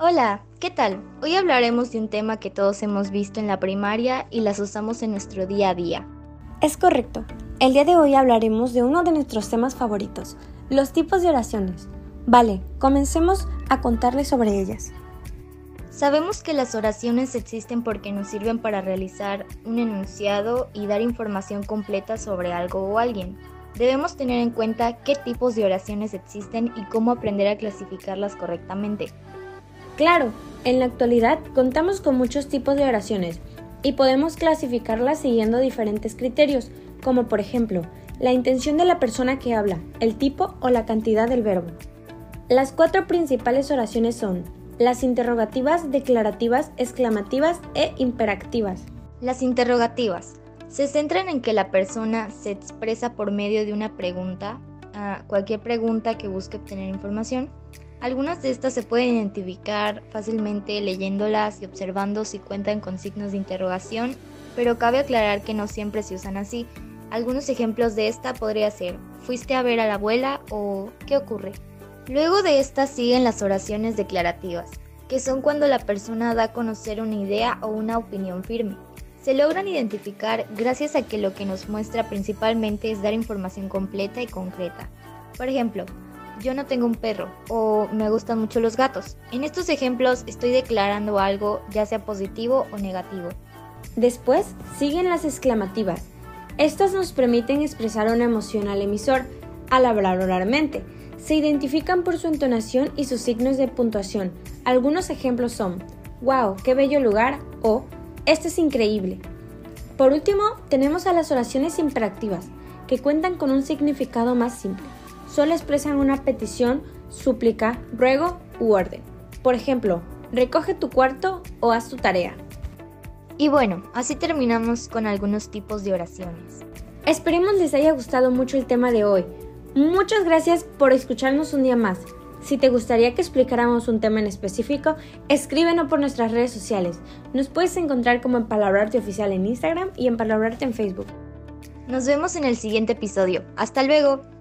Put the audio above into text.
Hola, ¿qué tal? Hoy hablaremos de un tema que todos hemos visto en la primaria y las usamos en nuestro día a día. Es correcto. El día de hoy hablaremos de uno de nuestros temas favoritos, los tipos de oraciones. Vale, comencemos a contarles sobre ellas. Sabemos que las oraciones existen porque nos sirven para realizar un enunciado y dar información completa sobre algo o alguien. Debemos tener en cuenta qué tipos de oraciones existen y cómo aprender a clasificarlas correctamente. Claro, en la actualidad contamos con muchos tipos de oraciones y podemos clasificarlas siguiendo diferentes criterios, como por ejemplo, la intención de la persona que habla, el tipo o la cantidad del verbo. Las cuatro principales oraciones son las interrogativas, declarativas, exclamativas e imperativas. Las interrogativas se centran en que la persona se expresa por medio de una pregunta, a cualquier pregunta que busque obtener información. Algunas de estas se pueden identificar fácilmente leyéndolas y observando si cuentan con signos de interrogación, pero cabe aclarar que no siempre se usan así. Algunos ejemplos de esta podría ser ¿fuiste a ver a la abuela? o ¿qué ocurre? Luego de estas siguen las oraciones declarativas, que son cuando la persona da a conocer una idea o una opinión firme. Se logran identificar gracias a que lo que nos muestra principalmente es dar información completa y concreta. Por ejemplo, yo no tengo un perro o me gustan mucho los gatos. En estos ejemplos estoy declarando algo ya sea positivo o negativo. Después siguen las exclamativas. Estas nos permiten expresar una emoción al emisor al hablar oralmente se identifican por su entonación y sus signos de puntuación. Algunos ejemplos son, wow, qué bello lugar o esto es increíble. Por último, tenemos a las oraciones imperativas, que cuentan con un significado más simple. Solo expresan una petición, súplica, ruego u orden. Por ejemplo, recoge tu cuarto o haz tu tarea. Y bueno, así terminamos con algunos tipos de oraciones. Esperemos les haya gustado mucho el tema de hoy. Muchas gracias por escucharnos un día más. Si te gustaría que explicáramos un tema en específico, escríbenos por nuestras redes sociales. Nos puedes encontrar como en Palabrarte Oficial en Instagram y en Palabrarte en Facebook. Nos vemos en el siguiente episodio. Hasta luego.